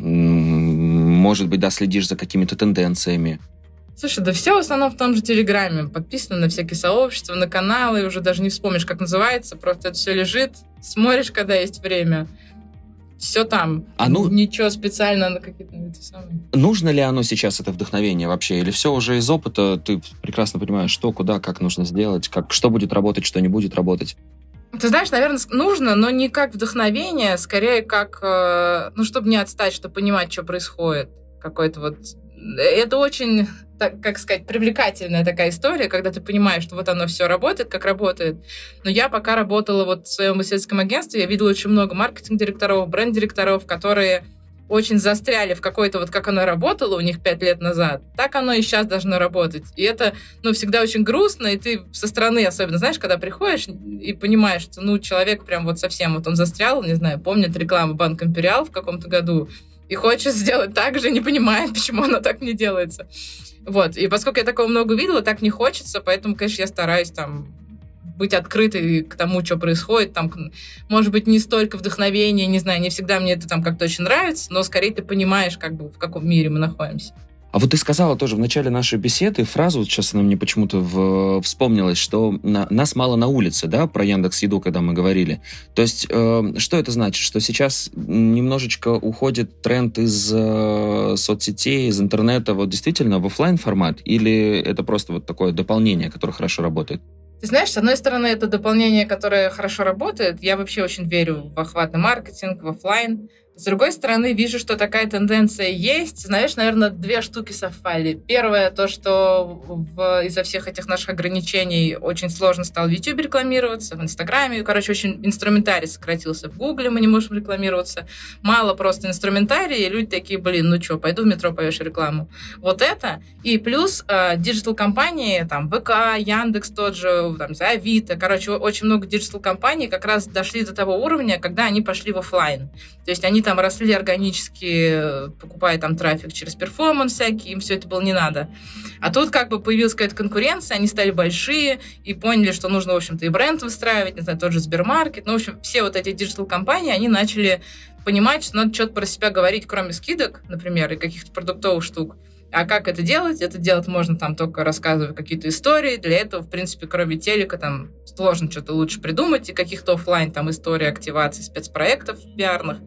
может быть, да, следишь за какими-то тенденциями? Слушай, да все в основном в том же Телеграме. Подписано на всякие сообщества, на каналы, уже даже не вспомнишь, как называется. Просто это все лежит, смотришь, когда есть время. Все там. А ну, Ничего специально на какие-то эти самые. Нужно ли оно сейчас, это вдохновение вообще? Или все уже из опыта, ты прекрасно понимаешь, что, куда, как нужно сделать, как, что будет работать, что не будет работать? Ты знаешь, наверное, нужно, но не как вдохновение, скорее как, э, ну, чтобы не отстать, чтобы понимать, что происходит. Какой-то вот... Это очень так, как сказать, привлекательная такая история, когда ты понимаешь, что вот оно все работает, как работает. Но я пока работала вот в своем исследовательском агентстве, я видела очень много маркетинг-директоров, бренд-директоров, которые очень застряли в какой-то вот как оно работало у них пять лет назад, так оно и сейчас должно работать. И это, ну, всегда очень грустно, и ты со стороны, особенно, знаешь, когда приходишь и понимаешь, что, ну, человек прям вот совсем вот он застрял, не знаю, помнит рекламу Банк Империал в каком-то году, и хочет сделать так же, не понимает, почему оно так не делается. Вот. И поскольку я такого много видела, так не хочется, поэтому, конечно, я стараюсь там быть открытой к тому, что происходит. Там, может быть, не столько вдохновения, не знаю, не всегда мне это там как-то очень нравится, но скорее ты понимаешь, как бы, в каком мире мы находимся. А вот ты сказала тоже в начале нашей беседы фразу, вот сейчас она мне почему-то в, вспомнилась, что на, нас мало на улице, да, про Яндекс Еду, когда мы говорили. То есть, э, что это значит? Что сейчас немножечко уходит тренд из э, соцсетей, из интернета, вот действительно в офлайн формат, или это просто вот такое дополнение, которое хорошо работает? Ты знаешь, с одной стороны, это дополнение, которое хорошо работает. Я вообще очень верю в охватный маркетинг, в офлайн. С другой стороны, вижу, что такая тенденция есть. Знаешь, наверное, две штуки совпали. Первое, то, что в, из-за всех этих наших ограничений очень сложно стало в YouTube рекламироваться, в Инстаграме. Короче, очень инструментарий сократился. В Гугле мы не можем рекламироваться. Мало просто инструментария, и люди такие, блин, ну что, пойду в метро повешу рекламу. Вот это. И плюс э, digital-компании, там, ВК, Яндекс тот же, там, Авито. Короче, очень много digital-компаний как раз дошли до того уровня, когда они пошли в офлайн. То есть они там росли органически, покупая там трафик через performance всякий, им все это было не надо. А тут как бы появилась какая-то конкуренция, они стали большие и поняли, что нужно, в общем-то, и бренд выстраивать, не знаю, тот же Сбермаркет. Ну, в общем, все вот эти digital-компании, они начали понимать, что надо что-то про себя говорить, кроме скидок, например, и каких-то продуктовых штук. А как это делать? Это делать можно там только рассказывая какие-то истории. Для этого, в принципе, кроме телека, там сложно что-то лучше придумать, и каких-то офлайн там истории активации спецпроектов пиарных.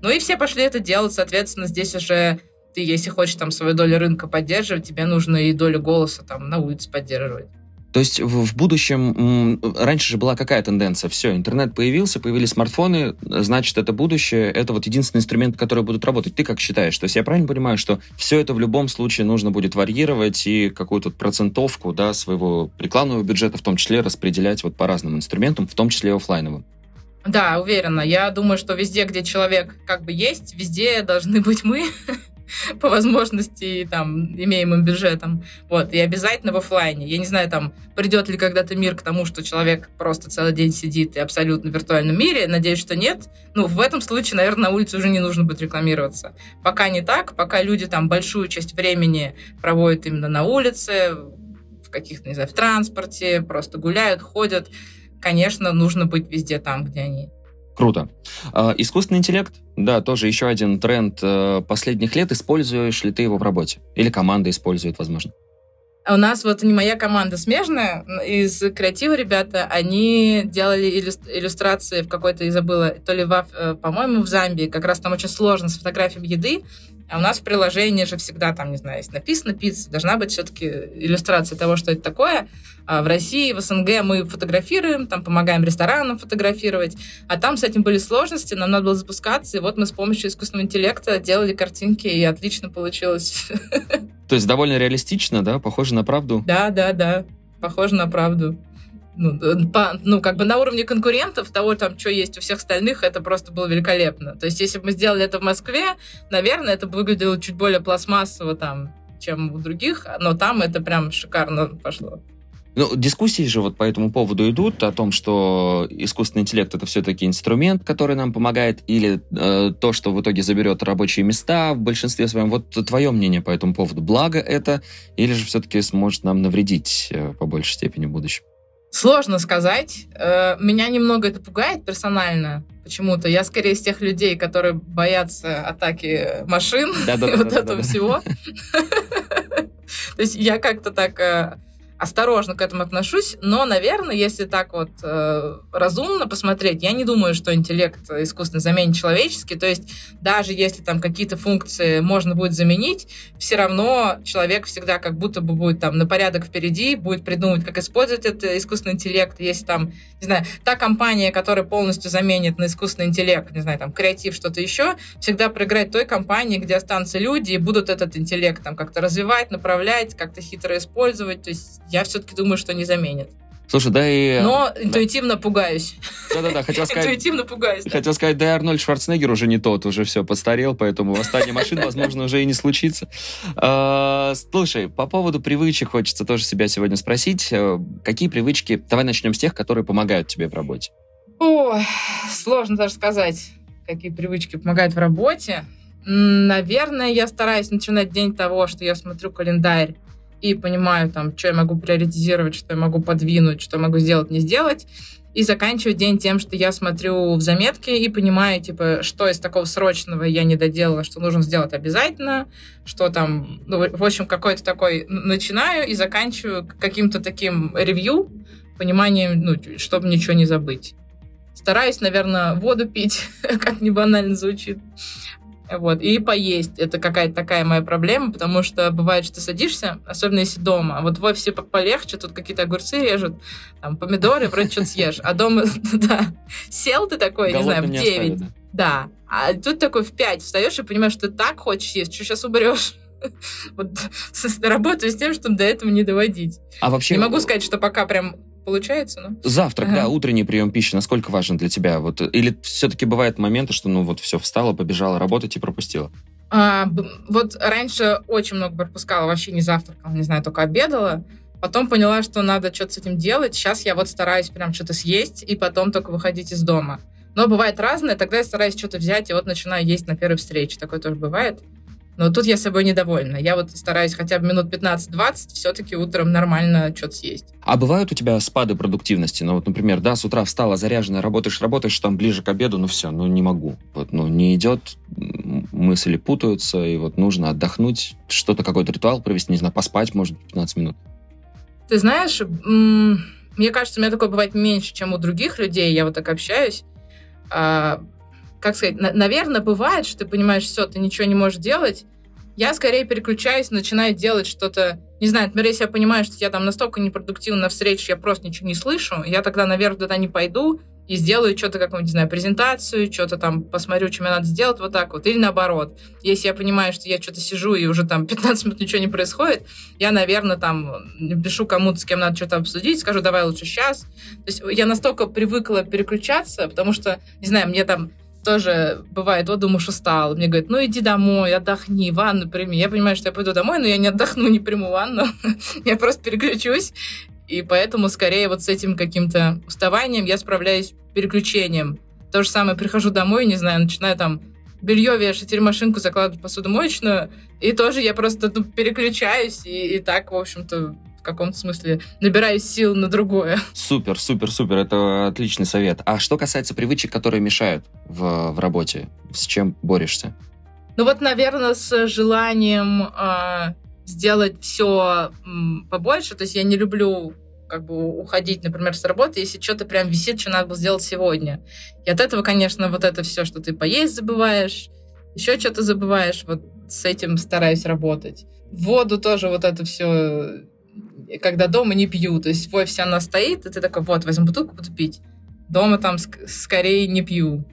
Ну и все пошли это делать, соответственно, здесь уже ты, если хочешь там свою долю рынка поддерживать, тебе нужно и долю голоса там на улице поддерживать. То есть в, в будущем, раньше же была какая тенденция? Все, интернет появился, появились смартфоны, значит, это будущее, это вот единственный инструмент, который будут работать. Ты как считаешь? То есть я правильно понимаю, что все это в любом случае нужно будет варьировать и какую-то процентовку да, своего рекламного бюджета в том числе распределять вот по разным инструментам, в том числе офлайновым? Да, уверена. Я думаю, что везде, где человек как бы есть, везде должны быть мы. по возможности, там, имеемым бюджетом. Вот, и обязательно в офлайне. Я не знаю, там, придет ли когда-то мир к тому, что человек просто целый день сидит и абсолютно в виртуальном мире. Надеюсь, что нет. Ну, в этом случае, наверное, на улице уже не нужно будет рекламироваться. Пока не так, пока люди там большую часть времени проводят именно на улице, в каких-то, не знаю, в транспорте, просто гуляют, ходят. Конечно, нужно быть везде там, где они. Круто. А, искусственный интеллект, да, тоже еще один тренд э, последних лет. Используешь ли ты его в работе? Или команда использует, возможно? А у нас вот не моя команда смежная, из креатива ребята, они делали иллюстрации в какой-то, я забыла, то ли, в, э, по-моему, в Замбии, как раз там очень сложно с фотографией еды, а у нас в приложении же всегда там, не знаю, если написано пицца, должна быть все-таки иллюстрация того, что это такое. А в России, в СНГ мы фотографируем, там помогаем ресторанам фотографировать, а там с этим были сложности, нам надо было запускаться, и вот мы с помощью искусственного интеллекта делали картинки, и отлично получилось. То есть довольно реалистично, да? Похоже на правду? Да, да, да. Похоже на правду ну, по, ну, как бы на уровне конкурентов, того, там, что есть у всех остальных, это просто было великолепно. То есть, если бы мы сделали это в Москве, наверное, это выглядело чуть более пластмассово там, чем у других, но там это прям шикарно пошло. Ну, дискуссии же вот по этому поводу идут о том, что искусственный интеллект это все-таки инструмент, который нам помогает, или э, то, что в итоге заберет рабочие места в большинстве своем. Вот твое мнение по этому поводу. Благо это, или же все-таки сможет нам навредить э, по большей степени в будущем? Сложно сказать. Э, меня немного это пугает персонально почему-то. Я скорее из тех людей, которые боятся атаки машин и вот этого всего. То есть я как-то так э, осторожно к этому отношусь, но, наверное, если так вот э, разумно посмотреть, я не думаю, что интеллект искусственно заменит человеческий. То есть даже если там какие-то функции можно будет заменить, все равно человек всегда как будто бы будет там на порядок впереди, будет придумывать, как использовать этот искусственный интеллект. Если там, не знаю, та компания, которая полностью заменит на искусственный интеллект, не знаю, там, креатив, что-то еще, всегда проиграет той компании, где останутся люди и будут этот интеллект там как-то развивать, направлять, как-то хитро использовать. То есть я все-таки думаю, что не заменит. Слушай, да и... Но интуитивно да. пугаюсь. Да-да-да, хотел сказать... Интуитивно пугаюсь. Хотел сказать, да и Арнольд Шварценеггер уже не тот, уже все, постарел, поэтому восстание машин, возможно, уже и не случится. А, слушай, по поводу привычек хочется тоже себя сегодня спросить. Э, какие привычки... Давай начнем с тех, которые помогают тебе в работе. О, сложно даже сказать, какие привычки помогают в работе. Наверное, я стараюсь начинать день того, что я смотрю календарь и понимаю, там, что я могу приоритизировать, что я могу подвинуть, что я могу сделать, не сделать. И заканчиваю день тем, что я смотрю в заметки и понимаю, типа, что из такого срочного я не доделала, что нужно сделать обязательно, что там, ну, в общем, какой-то такой начинаю и заканчиваю каким-то таким ревью, пониманием, ну, чтобы ничего не забыть. Стараюсь, наверное, воду пить, как не банально звучит. Вот, и поесть. Это какая-то такая моя проблема, потому что бывает, что садишься, особенно если дома, вот в офисе полегче, тут какие-то огурцы режут, там, помидоры, вроде что-то съешь. А дома, да, сел ты такой, не знаю, в 9, Да. А тут такой в 5 встаешь и понимаешь, что ты так хочешь есть, что сейчас уберешь. Вот работаю с тем, чтобы до этого не доводить. А вообще... Не могу сказать, что пока прям получается, но... Завтрак, ага. да, утренний прием пищи, насколько важен для тебя? Вот, или все-таки бывают моменты, что, ну, вот все, встала, побежала работать и пропустила? А, вот раньше очень много пропускала, вообще не завтракала, не знаю, только обедала. Потом поняла, что надо что-то с этим делать. Сейчас я вот стараюсь прям что-то съесть и потом только выходить из дома. Но бывает разное, тогда я стараюсь что-то взять и вот начинаю есть на первой встрече. Такое тоже бывает. Но тут я собой недовольна. Я вот стараюсь хотя бы минут 15-20 все-таки утром нормально что-то съесть. А бывают у тебя спады продуктивности? Ну вот, например, да, с утра встала заряженная, работаешь, работаешь, там ближе к обеду, ну все, ну не могу. Вот, ну не идет, мысли путаются, и вот нужно отдохнуть, что-то, какой-то ритуал провести, не знаю, поспать, может, 15 минут. Ты знаешь, мне кажется, у меня такое бывает меньше, чем у других людей, я вот так общаюсь. Как сказать, на, наверное, бывает, что ты понимаешь, все, ты ничего не можешь делать. Я скорее переключаюсь, начинаю делать что-то, не знаю, например, если я понимаю, что я там настолько непродуктивна на я просто ничего не слышу, я тогда наверх туда не пойду и сделаю что-то, какую-нибудь, не знаю, презентацию, что-то там посмотрю, что мне надо сделать, вот так вот. Или наоборот. Если я понимаю, что я что-то сижу и уже там 15 минут ничего не происходит, я, наверное, там пишу кому-то, с кем надо что-то обсудить, скажу, давай лучше сейчас. То есть я настолько привыкла переключаться, потому что, не знаю, мне там тоже бывает, вот думаешь, устал. Мне говорят, ну иди домой, отдохни, ванну прими. Я понимаю, что я пойду домой, но я не отдохну, не приму ванну. я просто переключусь. И поэтому скорее вот с этим каким-то уставанием я справляюсь переключением. То же самое, прихожу домой, не знаю, начинаю там белье вешать или машинку закладывать посудомоечную, и тоже я просто ну, переключаюсь, и, и так, в общем-то, в каком-то смысле набираюсь сил на другое. Супер, супер, супер. Это отличный совет. А что касается привычек, которые мешают в, в работе, с чем борешься? Ну вот, наверное, с желанием э, сделать все побольше. То есть я не люблю как бы уходить, например, с работы, если что-то прям висит, что надо было сделать сегодня. И от этого, конечно, вот это все, что ты поесть забываешь, еще что-то забываешь, вот с этим стараюсь работать. Воду тоже вот это все когда дома не пью. То есть в офисе она стоит, и ты такой, вот, возьму бутылку, буду пить. Дома там ск- скорее не пью.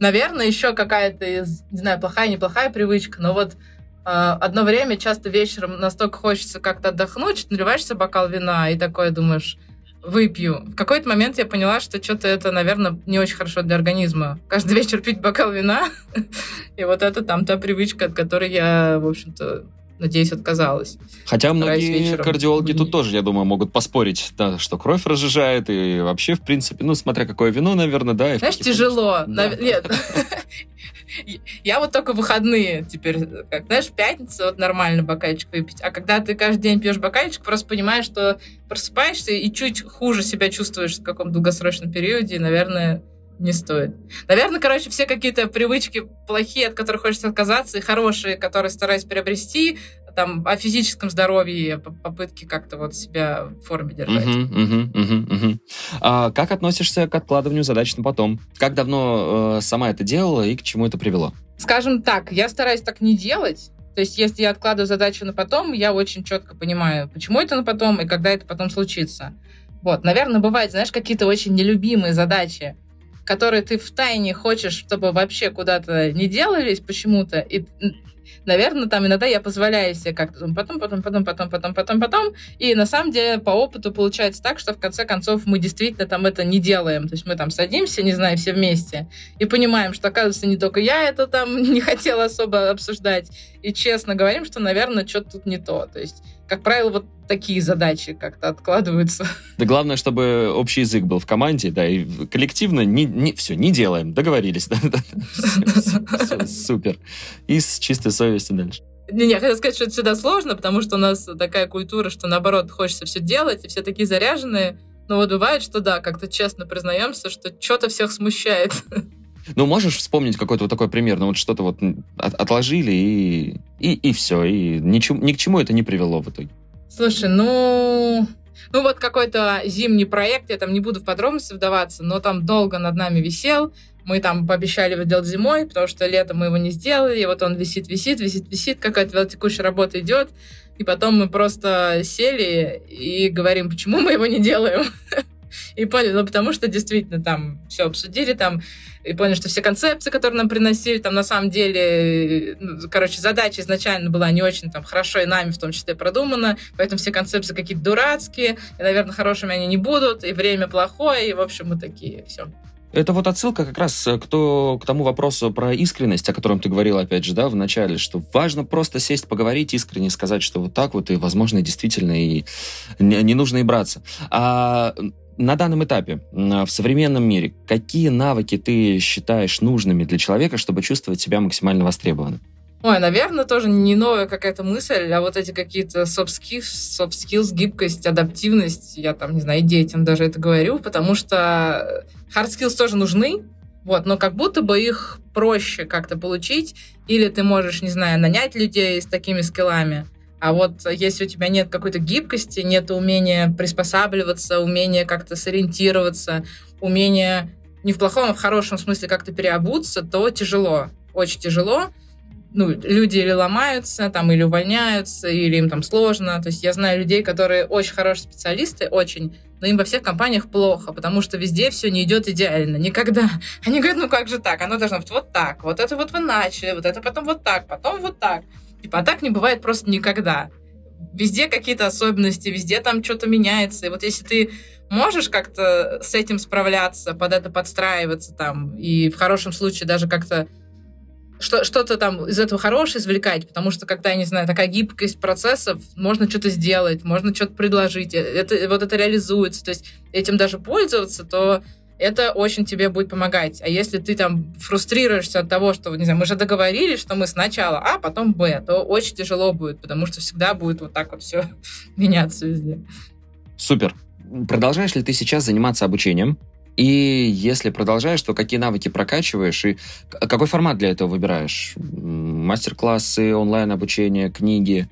Наверное, еще какая-то, не знаю, плохая, неплохая привычка, но вот э, одно время часто вечером настолько хочется как-то отдохнуть, что наливаешься бокал вина и такое думаешь, выпью. В какой-то момент я поняла, что что-то это, наверное, не очень хорошо для организма. Каждый вечер пить бокал вина, и вот это там та привычка, от которой я, в общем-то, надеюсь, отказалась. Хотя многие кардиологи тут тоже, я думаю, могут поспорить, да, что кровь разжижает, и вообще, в принципе, ну, смотря какое вино, наверное, да. Знаешь, тяжело. Да. Нет. Я вот только выходные теперь, как, знаешь, в пятницу вот нормально бокальчик выпить. А когда ты каждый день пьешь бокальчик, просто понимаешь, что просыпаешься и чуть хуже себя чувствуешь в каком долгосрочном периоде, и, наверное, не стоит. Наверное, короче, все какие-то привычки плохие, от которых хочется отказаться, и хорошие, которые стараюсь приобрести, там, о физическом здоровье, попытки как-то вот себя в форме держать. Uh-huh, uh-huh, uh-huh, uh-huh. А как относишься к откладыванию задач на потом? Как давно э, сама это делала и к чему это привело? Скажем так, я стараюсь так не делать. То есть, если я откладываю задачу на потом, я очень четко понимаю, почему это на потом и когда это потом случится. Вот, наверное, бывает, знаешь, какие-то очень нелюбимые задачи, которые ты в тайне хочешь, чтобы вообще куда-то не делались почему-то, и наверное, там иногда я позволяю себе как-то потом, потом, потом, потом, потом, потом, потом. И на самом деле по опыту получается так, что в конце концов мы действительно там это не делаем. То есть мы там садимся, не знаю, все вместе и понимаем, что оказывается не только я это там не хотела особо обсуждать. И честно говорим, что, наверное, что-то тут не то. То есть как правило, вот такие задачи как-то откладываются. Да главное, чтобы общий язык был в команде, да, и коллективно не, не, все, не делаем, договорились. Да, да. Супер. И с чистой совестью дальше. Не, не, хотел сказать, что это всегда сложно, потому что у нас такая культура, что наоборот хочется все делать, и все такие заряженные. Но вот бывает, что да, как-то честно признаемся, что что-то всех смущает. Ну, можешь вспомнить какой-то вот такой пример, ну вот что-то вот от, отложили и, и, и все, и ничему, ни к чему это не привело в итоге. Слушай, ну... Ну вот какой-то зимний проект, я там не буду в подробности вдаваться, но там долго над нами висел, мы там пообещали его делать зимой, потому что летом мы его не сделали, и вот он висит, висит, висит, висит, какая-то текущая работа идет, и потом мы просто сели и говорим, почему мы его не делаем. И поняли, ну, потому что действительно там все обсудили, там, и поняли, что все концепции, которые нам приносили, там, на самом деле, ну, короче, задача изначально была не очень там хорошо и нами в том числе продумана, поэтому все концепции какие-то дурацкие, и, наверное, хорошими они не будут, и время плохое, и, в общем, мы такие, все. Это вот отсылка как раз к, то, к тому вопросу про искренность, о котором ты говорил, опять же, да, в начале, что важно просто сесть, поговорить искренне, сказать, что вот так вот, и, возможно, действительно, и не, не нужно и браться. А на данном этапе, в современном мире, какие навыки ты считаешь нужными для человека, чтобы чувствовать себя максимально востребованным? Ой, наверное, тоже не новая какая-то мысль, а вот эти какие-то soft skills, soft skills, гибкость, адаптивность, я там, не знаю, детям даже это говорю, потому что hard skills тоже нужны, вот, но как будто бы их проще как-то получить, или ты можешь, не знаю, нанять людей с такими скиллами, а вот если у тебя нет какой-то гибкости, нет умения приспосабливаться, умения как-то сориентироваться, умения не в плохом, а в хорошем смысле как-то переобуться, то тяжело, очень тяжело ну, люди или ломаются, там, или увольняются, или им там сложно. То есть я знаю людей, которые очень хорошие специалисты, очень, но им во всех компаниях плохо, потому что везде все не идет идеально. Никогда. Они говорят, ну как же так? Оно должно быть вот так, вот это вот вы начали, вот это потом вот так, потом вот так. Типа, а так не бывает просто никогда. Везде какие-то особенности, везде там что-то меняется. И вот если ты можешь как-то с этим справляться, под это подстраиваться там, и в хорошем случае даже как-то что, что-то там из этого хорошее извлекать, потому что когда, я не знаю, такая гибкость процессов, можно что-то сделать, можно что-то предложить, э, это, вот это реализуется, то есть этим даже пользоваться, то это очень тебе будет помогать. А если ты там фрустрируешься от того, что, не знаю, мы же договорились, что мы сначала А, потом Б, то очень тяжело будет, потому что всегда будет вот так вот все меняться везде. Супер. Продолжаешь ли ты сейчас заниматься обучением? И если продолжаешь, то какие навыки прокачиваешь и какой формат для этого выбираешь? Мастер-классы, онлайн-обучение, книги?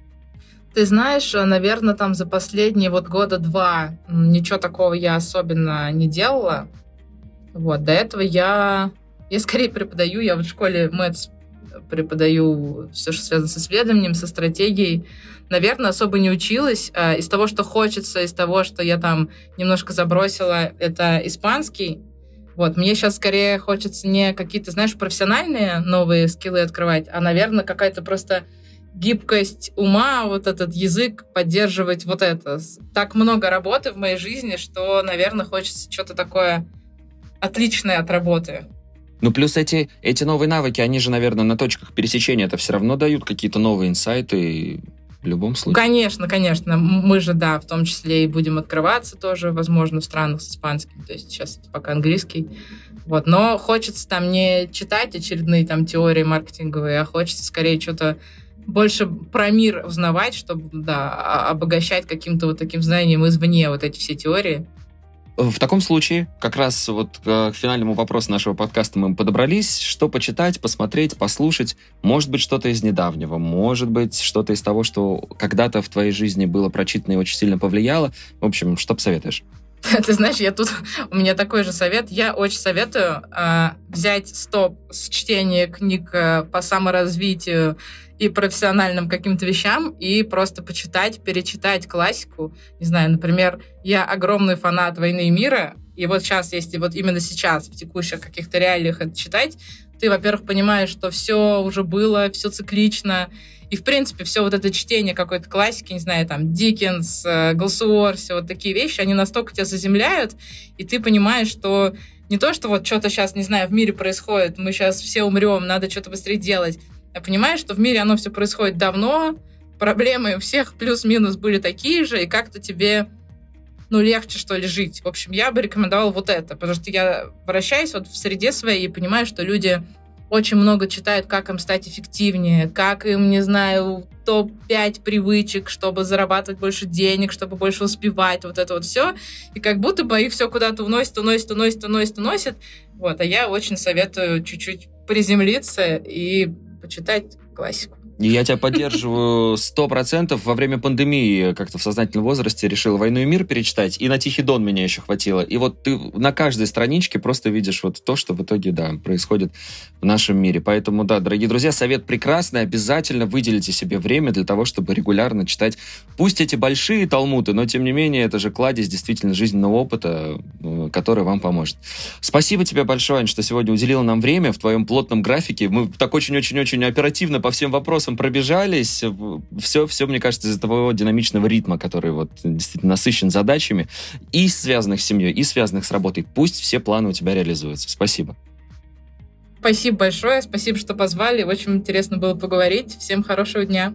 Ты знаешь, наверное, там за последние вот года два ничего такого я особенно не делала. Вот, до этого я, я скорее преподаю, я в школе МЭЦ преподаю все, что связано с исследованием, со стратегией. Наверное, особо не училась. А, из того, что хочется, из того, что я там немножко забросила, это испанский. Вот, мне сейчас скорее хочется не какие-то, знаешь, профессиональные новые скиллы открывать, а, наверное, какая-то просто гибкость ума, вот этот язык поддерживать вот это. Так много работы в моей жизни, что, наверное, хочется что-то такое отличное от работы. Ну, плюс эти, эти новые навыки, они же, наверное, на точках пересечения это все равно дают какие-то новые инсайты в любом случае. Конечно, конечно. Мы же, да, в том числе и будем открываться тоже, возможно, в странах с испанским. То есть сейчас пока английский. Вот. Но хочется там не читать очередные там теории маркетинговые, а хочется скорее что-то больше про мир узнавать, чтобы, да, обогащать каким-то вот таким знанием извне вот эти все теории. В таком случае, как раз вот к финальному вопросу нашего подкаста мы подобрались. Что почитать, посмотреть, послушать? Может быть, что-то из недавнего, может быть, что-то из того, что когда-то в твоей жизни было прочитано и очень сильно повлияло. В общем, что посоветуешь? Ты знаешь, я тут, у меня такой же совет. Я очень советую э, взять стоп с чтения книг э, по саморазвитию и профессиональным каким-то вещам и просто почитать, перечитать классику. Не знаю, например, я огромный фанат «Войны и мира», и вот сейчас, если вот именно сейчас, в текущих каких-то реалиях это читать, ты, во-первых, понимаешь, что все уже было, все циклично, и, в принципе, все вот это чтение какой-то классики, не знаю, там, Диккенс, Голсуор, все вот такие вещи, они настолько тебя заземляют, и ты понимаешь, что не то, что вот что-то сейчас, не знаю, в мире происходит, мы сейчас все умрем, надо что-то быстрее делать, а понимаешь, что в мире оно все происходит давно, проблемы у всех плюс-минус были такие же, и как-то тебе ну, легче, что ли, жить. В общем, я бы рекомендовала вот это, потому что я вращаюсь вот в среде своей и понимаю, что люди очень много читают, как им стать эффективнее, как им, не знаю, топ-5 привычек, чтобы зарабатывать больше денег, чтобы больше успевать, вот это вот все. И как будто бы их все куда-то уносит, уносит, уносит, уносит, уносит. Вот, а я очень советую чуть-чуть приземлиться и почитать классику. Я тебя поддерживаю сто процентов. Во время пандемии как-то в сознательном возрасте решил «Войну и мир» перечитать, и на «Тихий дон» меня еще хватило. И вот ты на каждой страничке просто видишь вот то, что в итоге, да, происходит в нашем мире. Поэтому, да, дорогие друзья, совет прекрасный. Обязательно выделите себе время для того, чтобы регулярно читать. Пусть эти большие талмуты, но, тем не менее, это же кладезь действительно жизненного опыта, э, который вам поможет. Спасибо тебе большое, Ань, что сегодня уделила нам время в твоем плотном графике. Мы так очень-очень-очень оперативно по всем вопросам пробежались. Все, все, мне кажется, из-за того динамичного ритма, который вот действительно насыщен задачами и связанных с семьей, и связанных с работой. Пусть все планы у тебя реализуются. Спасибо. Спасибо большое, спасибо, что позвали. Очень интересно было поговорить. Всем хорошего дня.